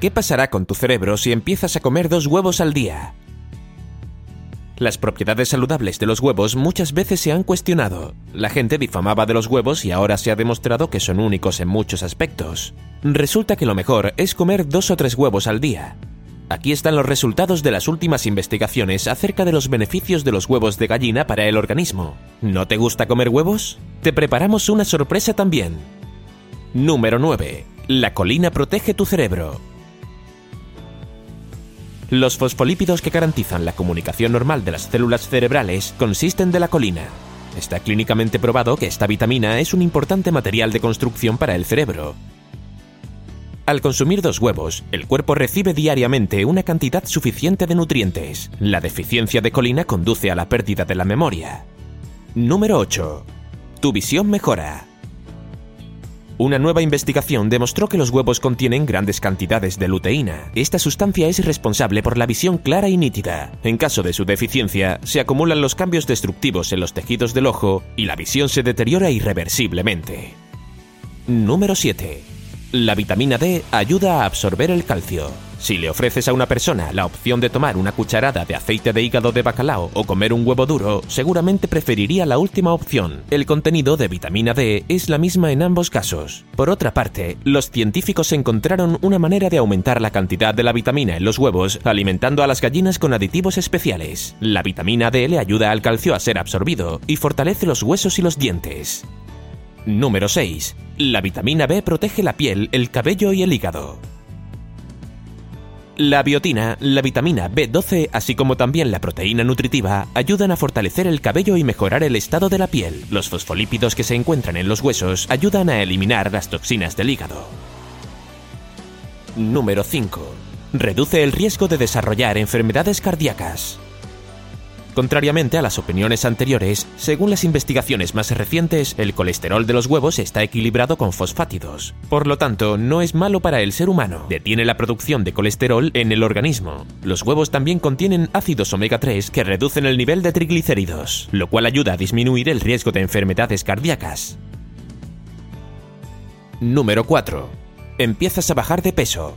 ¿Qué pasará con tu cerebro si empiezas a comer dos huevos al día? Las propiedades saludables de los huevos muchas veces se han cuestionado. La gente difamaba de los huevos y ahora se ha demostrado que son únicos en muchos aspectos. Resulta que lo mejor es comer dos o tres huevos al día. Aquí están los resultados de las últimas investigaciones acerca de los beneficios de los huevos de gallina para el organismo. ¿No te gusta comer huevos? Te preparamos una sorpresa también. Número 9. La colina protege tu cerebro. Los fosfolípidos que garantizan la comunicación normal de las células cerebrales consisten de la colina. Está clínicamente probado que esta vitamina es un importante material de construcción para el cerebro. Al consumir dos huevos, el cuerpo recibe diariamente una cantidad suficiente de nutrientes. La deficiencia de colina conduce a la pérdida de la memoria. Número 8. Tu visión mejora. Una nueva investigación demostró que los huevos contienen grandes cantidades de luteína. Esta sustancia es responsable por la visión clara y nítida. En caso de su deficiencia, se acumulan los cambios destructivos en los tejidos del ojo y la visión se deteriora irreversiblemente. Número 7. La vitamina D ayuda a absorber el calcio. Si le ofreces a una persona la opción de tomar una cucharada de aceite de hígado de bacalao o comer un huevo duro, seguramente preferiría la última opción. El contenido de vitamina D es la misma en ambos casos. Por otra parte, los científicos encontraron una manera de aumentar la cantidad de la vitamina en los huevos alimentando a las gallinas con aditivos especiales. La vitamina D le ayuda al calcio a ser absorbido y fortalece los huesos y los dientes. Número 6. La vitamina B protege la piel, el cabello y el hígado. La biotina, la vitamina B12, así como también la proteína nutritiva, ayudan a fortalecer el cabello y mejorar el estado de la piel. Los fosfolípidos que se encuentran en los huesos ayudan a eliminar las toxinas del hígado. Número 5. Reduce el riesgo de desarrollar enfermedades cardíacas. Contrariamente a las opiniones anteriores, según las investigaciones más recientes, el colesterol de los huevos está equilibrado con fosfátidos. Por lo tanto, no es malo para el ser humano. Detiene la producción de colesterol en el organismo. Los huevos también contienen ácidos omega 3 que reducen el nivel de triglicéridos, lo cual ayuda a disminuir el riesgo de enfermedades cardíacas. Número 4. Empiezas a bajar de peso.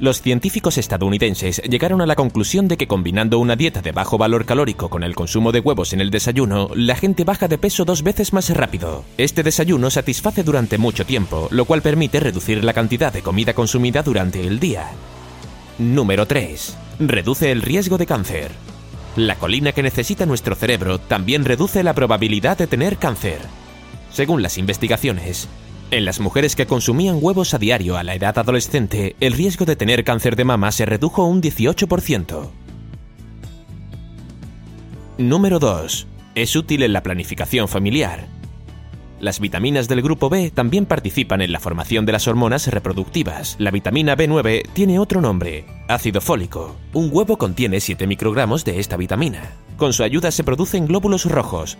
Los científicos estadounidenses llegaron a la conclusión de que combinando una dieta de bajo valor calórico con el consumo de huevos en el desayuno, la gente baja de peso dos veces más rápido. Este desayuno satisface durante mucho tiempo, lo cual permite reducir la cantidad de comida consumida durante el día. Número 3. Reduce el riesgo de cáncer. La colina que necesita nuestro cerebro también reduce la probabilidad de tener cáncer. Según las investigaciones, en las mujeres que consumían huevos a diario a la edad adolescente, el riesgo de tener cáncer de mama se redujo un 18%. Número 2. Es útil en la planificación familiar. Las vitaminas del grupo B también participan en la formación de las hormonas reproductivas. La vitamina B9 tiene otro nombre, ácido fólico. Un huevo contiene 7 microgramos de esta vitamina. Con su ayuda se producen glóbulos rojos.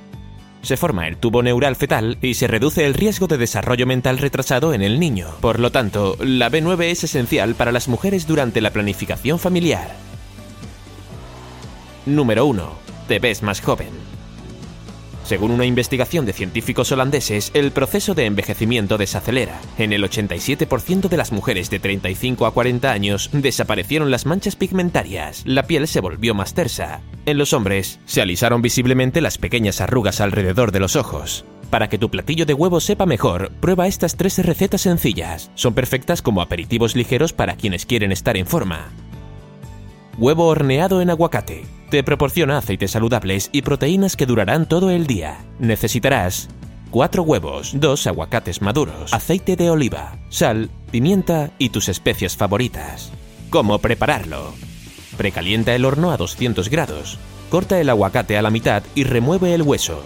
Se forma el tubo neural fetal y se reduce el riesgo de desarrollo mental retrasado en el niño. Por lo tanto, la B9 es esencial para las mujeres durante la planificación familiar. Número 1. Te ves más joven. Según una investigación de científicos holandeses, el proceso de envejecimiento desacelera. En el 87% de las mujeres de 35 a 40 años desaparecieron las manchas pigmentarias, la piel se volvió más tersa. En los hombres, se alisaron visiblemente las pequeñas arrugas alrededor de los ojos. Para que tu platillo de huevo sepa mejor, prueba estas tres recetas sencillas. Son perfectas como aperitivos ligeros para quienes quieren estar en forma. Huevo horneado en aguacate. Te proporciona aceites saludables y proteínas que durarán todo el día. Necesitarás 4 huevos, 2 aguacates maduros, aceite de oliva, sal, pimienta y tus especias favoritas. ¿Cómo prepararlo? Precalienta el horno a 200 grados. Corta el aguacate a la mitad y remueve el hueso.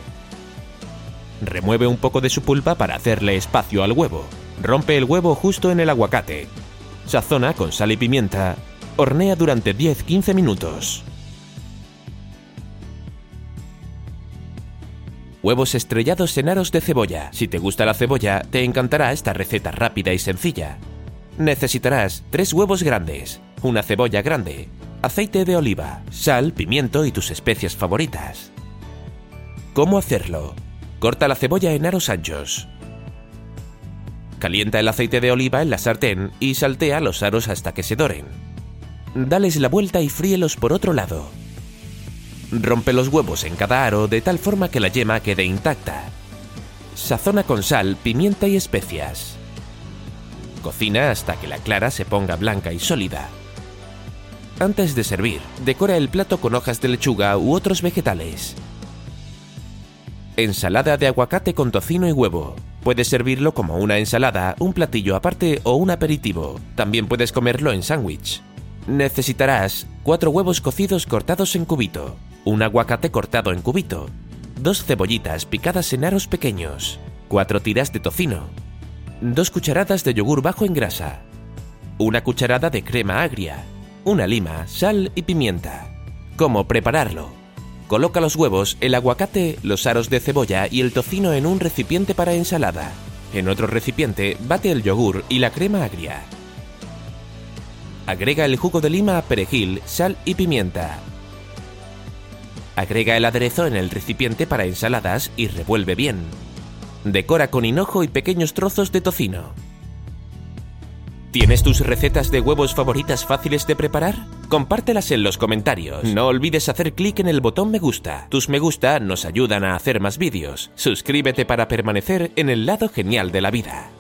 Remueve un poco de su pulpa para hacerle espacio al huevo. Rompe el huevo justo en el aguacate. Sazona con sal y pimienta. Hornea durante 10-15 minutos. Huevos estrellados en aros de cebolla. Si te gusta la cebolla, te encantará esta receta rápida y sencilla. Necesitarás 3 huevos grandes, una cebolla grande, aceite de oliva, sal, pimiento y tus especias favoritas. ¿Cómo hacerlo? Corta la cebolla en aros anchos. Calienta el aceite de oliva en la sartén y saltea los aros hasta que se doren. Dales la vuelta y fríelos por otro lado. Rompe los huevos en cada aro de tal forma que la yema quede intacta. Sazona con sal, pimienta y especias. Cocina hasta que la clara se ponga blanca y sólida. Antes de servir, decora el plato con hojas de lechuga u otros vegetales. Ensalada de aguacate con tocino y huevo. Puedes servirlo como una ensalada, un platillo aparte o un aperitivo. También puedes comerlo en sándwich. Necesitarás 4 huevos cocidos cortados en cubito, un aguacate cortado en cubito, dos cebollitas picadas en aros pequeños, 4 tiras de tocino, 2 cucharadas de yogur bajo en grasa, una cucharada de crema agria, una lima, sal y pimienta. ¿Cómo prepararlo? Coloca los huevos, el aguacate, los aros de cebolla y el tocino en un recipiente para ensalada. En otro recipiente, bate el yogur y la crema agria. Agrega el jugo de lima, perejil, sal y pimienta. Agrega el aderezo en el recipiente para ensaladas y revuelve bien. Decora con hinojo y pequeños trozos de tocino. ¿Tienes tus recetas de huevos favoritas fáciles de preparar? Compártelas en los comentarios. No olvides hacer clic en el botón me gusta. Tus me gusta nos ayudan a hacer más vídeos. Suscríbete para permanecer en el lado genial de la vida.